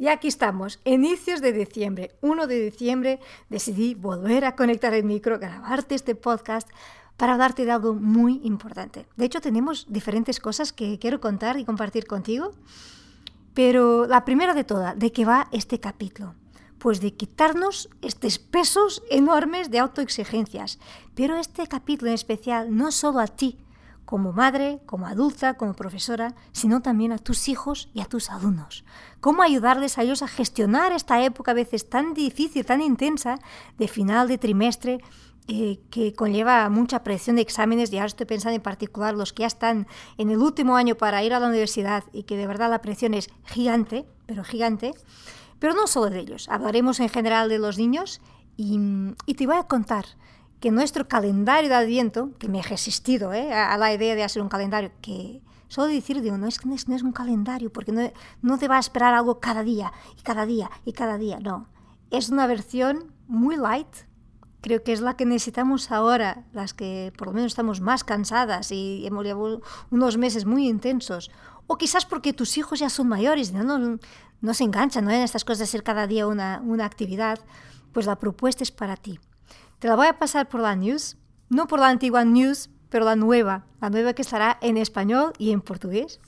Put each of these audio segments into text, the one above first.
Y aquí estamos, inicios de diciembre, 1 de diciembre, decidí volver a conectar el micro, grabarte este podcast para hablarte de algo muy importante. De hecho, tenemos diferentes cosas que quiero contar y compartir contigo, pero la primera de todas, ¿de qué va este capítulo? Pues de quitarnos estos pesos enormes de autoexigencias. Pero este capítulo en especial no solo a ti, como madre, como adulta, como profesora, sino también a tus hijos y a tus alumnos. Cómo ayudarles a ellos a gestionar esta época a veces tan difícil, tan intensa, de final de trimestre, eh, que conlleva mucha presión de exámenes, y ahora estoy pensando en particular los que ya están en el último año para ir a la universidad y que de verdad la presión es gigante, pero gigante, pero no solo de ellos, hablaremos en general de los niños y, y te voy a contar que nuestro calendario de Adviento, que me he resistido ¿eh? a, la idea de hacer un calendario, que solo decir, digo, no es que no es, un calendario, porque no, no, te va a esperar algo cada día, y cada día, y cada día, no. Es una versión muy light, creo que es la que necesitamos ahora, las que por lo menos estamos más cansadas y hemos llevado unos meses muy intensos, o quizás porque tus hijos ya son mayores, no, no, no se enganchan ¿no? en estas cosas de hacer cada día una, una actividad, pues la propuesta es para ti. Te la voy a pasar por la news, no por la antigua news, pero la nueva, la nueva que estará en español y en portugués.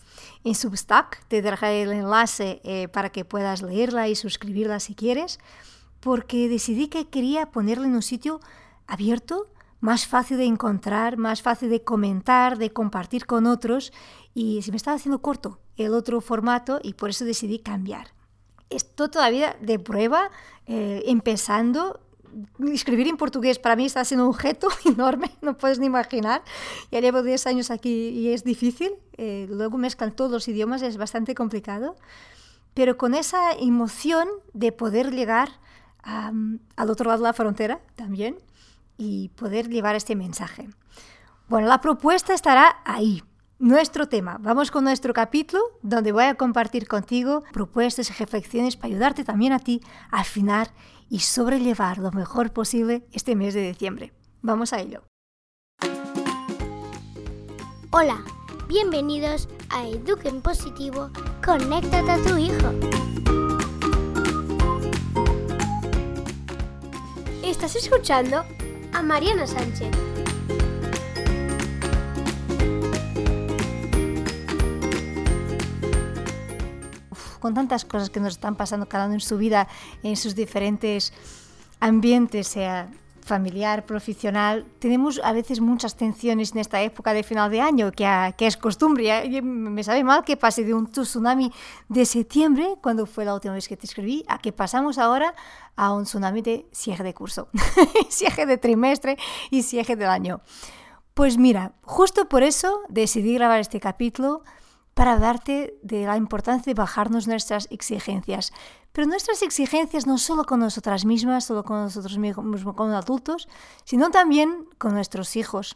En Substack te dejaré el enlace eh, para que puedas leerla y suscribirla si quieres, porque decidí que quería ponerla en un sitio abierto, más fácil de encontrar, más fácil de comentar, de compartir con otros, y se me estaba haciendo corto el otro formato y por eso decidí cambiar. Esto todavía de prueba, eh, empezando, escribir en portugués para mí está siendo un reto enorme, no puedes ni imaginar. Ya llevo 10 años aquí y es difícil. Eh, luego mezclan todos los idiomas, es bastante complicado. Pero con esa emoción de poder llegar al otro lado de la frontera también y poder llevar este mensaje. Bueno, la propuesta estará ahí, nuestro tema. Vamos con nuestro capítulo donde voy a compartir contigo propuestas y reflexiones para ayudarte también a ti a afinar y sobrellevar lo mejor posible este mes de diciembre. Vamos a ello. Hola, bienvenidos a Eduquen Positivo, conéctate a tu hijo. Estás escuchando a Mariana Sánchez. Con tantas cosas que nos están pasando cada uno en su vida, en sus diferentes ambientes, sea familiar, profesional, tenemos a veces muchas tensiones en esta época de final de año, que, es costumbre. Y me sabe mal que pase de un tsunami de septiembre, cuando fue la última vez que te escribí, a que pasamos ahora a un tsunami de cierre de curso, cierre de trimestre y cierre del año. Pues mira, justo por eso decidí grabar este capítulo para darte de la importancia de bajarnos nuestras exigencias. Pero nuestras exigencias no solo con nosotras mismas, solo con nosotros mismos como adultos, sino también con nuestros hijos.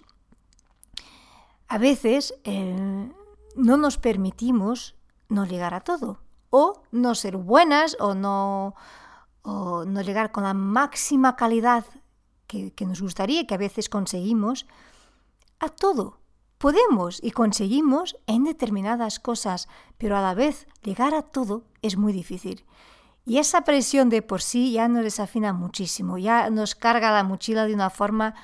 A veces eh, no nos permitimos no llegar a todo, o no ser buenas, o no, no llegar con la máxima calidad que, que nos gustaría, que a veces conseguimos, a todo. Podemos y conseguimos en determinadas cosas, pero a la vez llegar a todo es muy difícil. Y esa presión de por sí ya nos desafina muchísimo, ya nos carga la mochila de una forma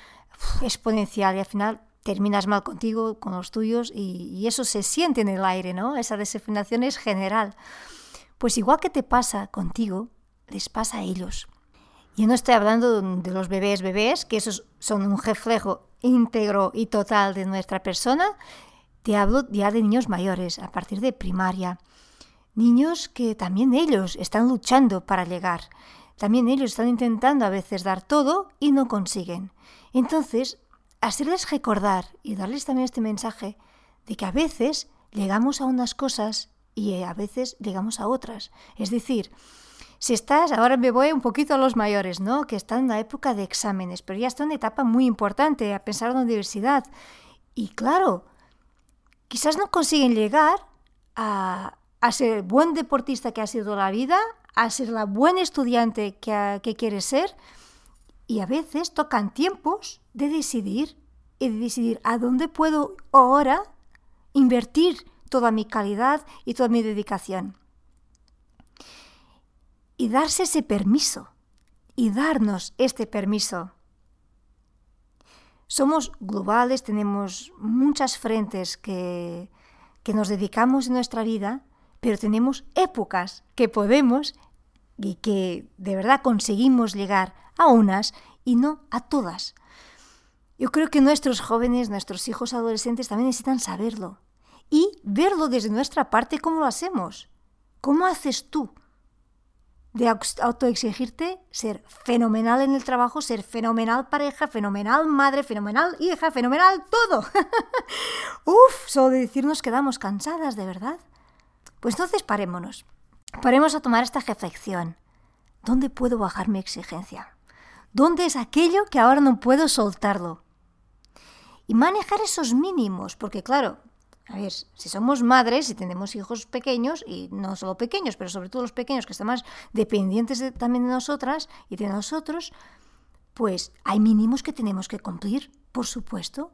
exponencial y al final terminas mal contigo, con los tuyos y, eso se siente en el aire, ¿no? Esa desafinación es general. Pues igual que te pasa contigo, les pasa a ellos. Yo no estoy hablando de los bebés bebés, que esos son un reflejo íntegro y total de nuestra persona, te hablo ya de niños mayores, a partir de primaria. Niños que también ellos están luchando para llegar. También ellos están intentando a veces dar todo y no consiguen. Entonces, hacerles recordar y darles también este mensaje de que a veces llegamos a unas cosas y a veces llegamos a otras. Es decir, si estás, ahora me voy un poquito a los mayores, ¿no? Que están en la época de exámenes, pero ya está en una etapa muy importante, a pensar en la universidad. Y claro, quizás no consiguen llegar a, ser el buen deportista que ha sido la vida, a ser la buena estudiante que, que quiere ser, y a veces tocan tiempos de decidir y de decidir a dónde puedo ahora invertir toda mi calidad y toda mi dedicación. Y darse ese permiso y darnos este permiso. Somos globales, tenemos muchas frentes que, que nos dedicamos en nuestra vida, pero tenemos épocas que podemos y que de verdad conseguimos llegar a unas y no a todas. Yo creo que nuestros jóvenes, nuestros hijos adolescentes también necesitan saberlo y verlo desde nuestra parte cómo lo hacemos. ¿Cómo haces tú de autoexigirte ser fenomenal en el trabajo, ser fenomenal pareja, fenomenal madre, fenomenal hija, fenomenal todo? Uf, solo de decir nos quedamos cansadas, de verdad. Pues entonces parémonos. Paremos a tomar esta reflexión. ¿Dónde puedo bajar mi exigencia? ¿Dónde es aquello que ahora no puedo soltarlo? Y manejar esos mínimos, porque claro, a ver, si somos madres y tenemos hijos pequeños, y no solo pequeños, pero sobre todo los pequeños que están más dependientes también de nosotras y de nosotros, pues hay mínimos que tenemos que cumplir, por supuesto.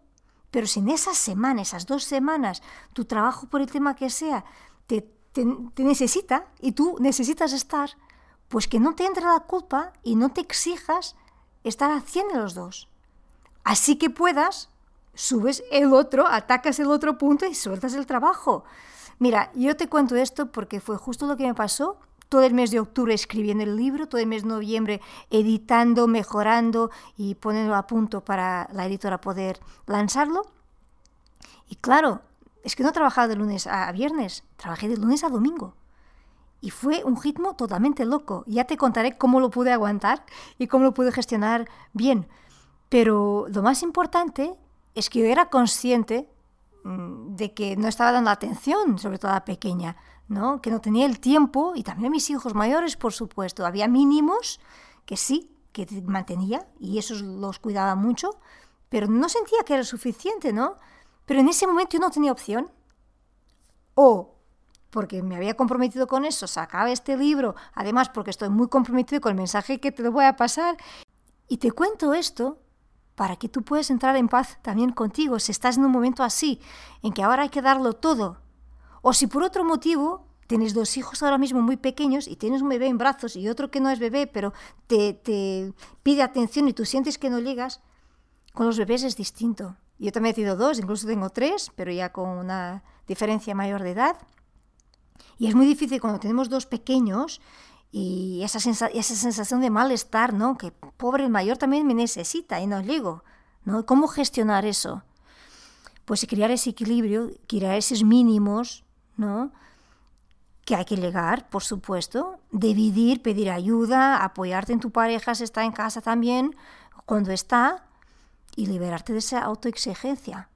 Pero si en esas semanas, esas dos semanas, tu trabajo por el tema que sea, te, necesita y tú necesitas estar, pues que no te entre la culpa y no te exijas estar haciendo los dos. Así que puedas, subes el otro, atacas el otro punto y sueltas el trabajo. Mira, yo te cuento esto porque fue justo lo que me pasó todo el mes de octubre escribiendo el libro, todo el mes de noviembre editando, mejorando y poniendo a punto para la editora poder lanzarlo. Y claro, es que no trabajaba de lunes a viernes, trabajé de lunes a domingo. Y fue un ritmo totalmente loco. Ya te contaré cómo lo pude aguantar y cómo lo pude gestionar bien. Pero lo más importante es que yo era consciente mm, de que no estaba dando atención, sobre todo a pequeña, ¿no? que no tenía el tiempo, y también a mis hijos mayores, por supuesto. Había mínimos que sí, que mantenía, y esos los cuidaba mucho, pero no sentía que era suficiente, ¿no? Pero en ese momento yo no tenía opción. O porque me había comprometido con eso, sacaba este libro, además porque estoy muy comprometido con el mensaje que te lo voy a pasar. Y te cuento esto para que tú puedas entrar en paz también contigo si estás en un momento así, en que ahora hay que darlo todo. O si por otro motivo tienes dos hijos ahora mismo muy pequeños y tienes un bebé en brazos y otro que no es bebé, pero te, te pide atención y tú sientes que no llegas, con los bebés es distinto. Yo también he tenido dos, incluso tengo tres, pero ya con una diferencia mayor de edad. Y es muy difícil cuando tenemos dos pequeños y esa, esa sensación de malestar, ¿no? Que pobre el mayor también me necesita y no llego, ¿no? ¿Cómo gestionar eso? Pues crear ese equilibrio, crear esos mínimos, ¿no? Que hay que llegar, por supuesto, dividir, pedir ayuda, apoyarte en tu pareja si está en casa también, cuando está, y liberarte de esa autoexigencia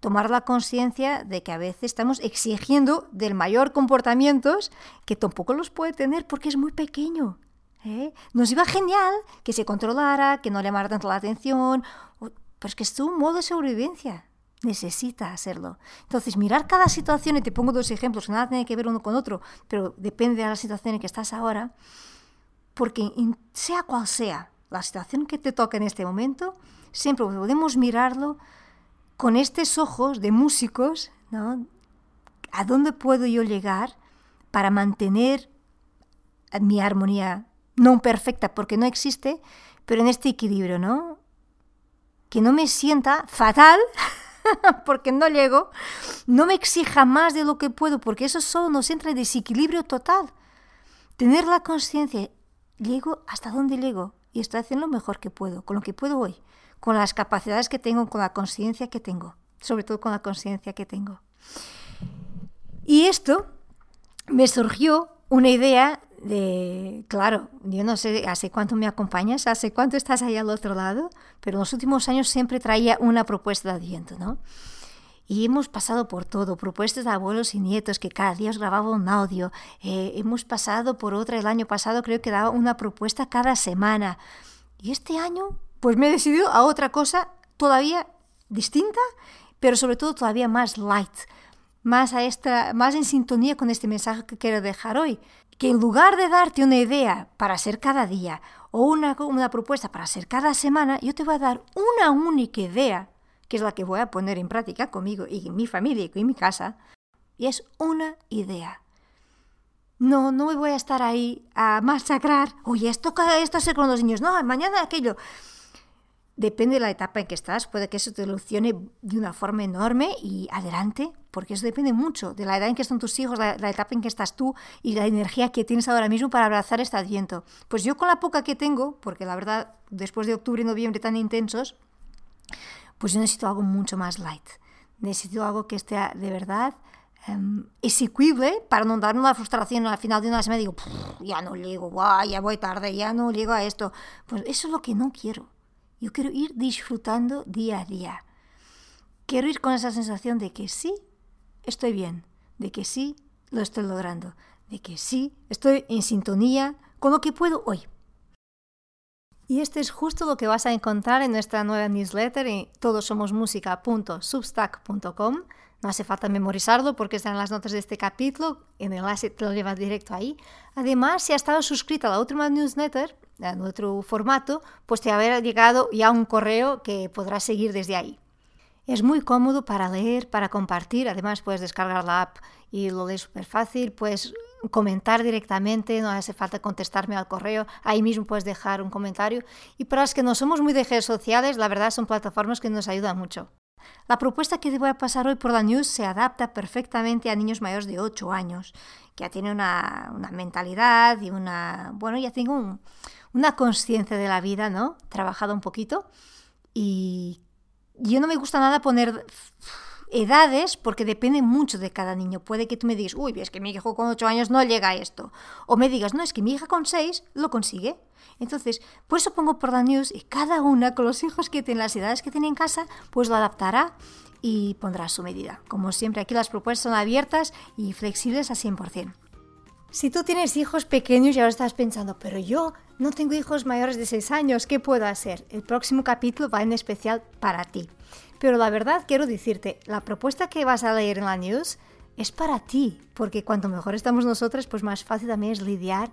tomar la conciencia de que a veces estamos exigiendo del mayor comportamientos que tampoco los puede tener porque es muy pequeño. ¿Eh? Nos iba genial que se controlara, que no le llamara tanto la atención, pero es que es un modo de sobrevivencia. Necesita hacerlo. Entonces, mirar cada situación, y te pongo dos ejemplos, que nada tiene que ver uno con otro, pero depende de la situación en que estás ahora, porque sea cual sea la situación que te toca en este momento, siempre podemos mirarlo con estos ojos de músicos, ¿no? ¿A dónde puedo yo llegar para mantener mi armonía no perfecta porque no existe, pero en este equilibrio, ¿no? Que no me sienta fatal porque no llego, no me exija más de lo que puedo, porque eso solo nos entra en desequilibrio total. Tener la conciencia, llego hasta dónde llego y estoy haciendo lo mejor que puedo, con lo que puedo hoy con las capacidades que tengo, con la conciencia que tengo, sobre todo con la conciencia que tengo. Y esto me surgió una idea de, claro, yo no sé hace cuánto me acompañas, hace cuánto estás ahí al otro lado, pero en los últimos años siempre traía una propuesta de Adviento, ¿no? Y hemos pasado por todo, propuestas de abuelos y nietos que cada día os grababa un audio. Eh, hemos pasado por otra, el año pasado creo que daba una propuesta cada semana. Y este año pues me he decidido a otra cosa todavía distinta, pero sobre todo todavía más light, más, a esta, más en sintonía con este mensaje que quiero dejar hoy. Que en lugar de darte una idea para hacer cada día o una, una propuesta para hacer cada semana, yo te voy a dar una única idea, que es la que voy a poner en práctica conmigo y mi familia y en mi casa, y es una idea. No, no me voy a estar ahí a masacrar. Oye, esto, esto hacer con los niños. No, mañana aquello. Depende de la etapa en que estás, puede que eso te ilusione de una forma enorme y adelante, porque eso depende mucho de la edad en que están tus hijos, la, etapa en que estás tú y la energía que tienes ahora mismo para abrazar este adviento. Pues yo con la poca que tengo, porque la verdad, después de octubre y noviembre tan intensos, pues yo necesito algo mucho más light. Necesito algo que esté de verdad um, para no darme una frustración al final de una semana digo, ya no llego, ya voy tarde, ya no llego a esto. Pues eso es lo que no quiero. Yo quiero ir disfrutando día a día. Quiero ir con esa sensación de que sí, estoy bien, de que sí, lo estoy logrando, de que sí, estoy en sintonía con lo que puedo hoy. Y este es justo lo que vas a encontrar en nuestra nueva newsletter en todosomosmusica.substack.com. No hace falta memorizarlo porque están las notas de este capítulo, en el enlace te lo llevas directo ahí. Además, si has estado suscrito a la última newsletter, en otro formato, pues te habrá llegado ya un correo que podrás seguir desde ahí. Es muy cómodo para leer, para compartir, además puedes descargar la app y lo lees súper fácil, puedes comentar directamente, no hace falta contestarme al correo, ahí mismo puedes dejar un comentario. Y para los que no somos muy de redes sociales, la verdad son plataformas que nos ayudan mucho. La propuesta que voy a pasar hoy por la news se adapta perfectamente a niños mayores de 8 años, que ya tienen una, una mentalidad y una, bueno, ya tengo un, una conciencia de la vida, ¿no? Trabajado un poquito. Y yo no me gusta nada poner edades porque depende mucho de cada niño. Puede que tú me digas, uy, es que mi hijo con 8 años no llega a esto. O me digas, no, es que mi hija con 6 lo consigue. Entonces, por eso pongo por la news y cada una con los hijos que tiene, las edades que tiene en casa, pues lo adaptará y pondrá a su medida. Como siempre, aquí las propuestas son abiertas y flexibles a 100%. Si tú tienes hijos pequeños y ahora estás pensando, pero yo no tengo hijos mayores de 6 años, ¿qué puedo hacer? El próximo capítulo va en especial para ti. Pero la verdad quiero decirte, la propuesta que vas a leer en la news es para ti, porque cuanto mejor estamos nosotros, pues más fácil también es lidiar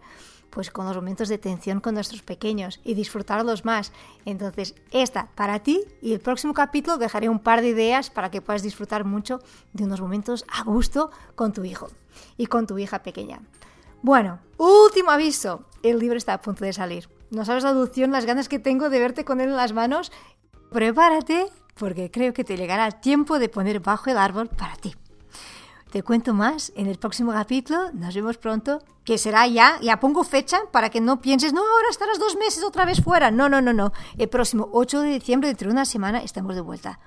pues con los momentos de tensión con nuestros pequeños y disfrutarlos más. Entonces, esta para ti y el próximo capítulo dejaré un par de ideas para que puedas disfrutar mucho de unos momentos a gusto con tu hijo y con tu hija pequeña. Bueno, último aviso, el libro está a punto de salir. No sabes la adopción, las ganas que tengo de verte con él en las manos. Prepárate porque creo que te llegará el tiempo de poner bajo el árbol para ti. Te cuento más en el próximo capítulo. Nos vemos pronto. Que será ya, ya pongo fecha para que no pienses, no, ahora estarás dos meses otra vez fuera. No, no, no, no. El próximo 8 de diciembre, dentro de una semana, estamos de vuelta.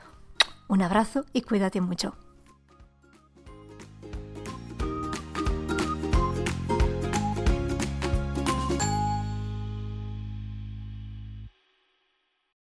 Un abrazo y cuídate mucho.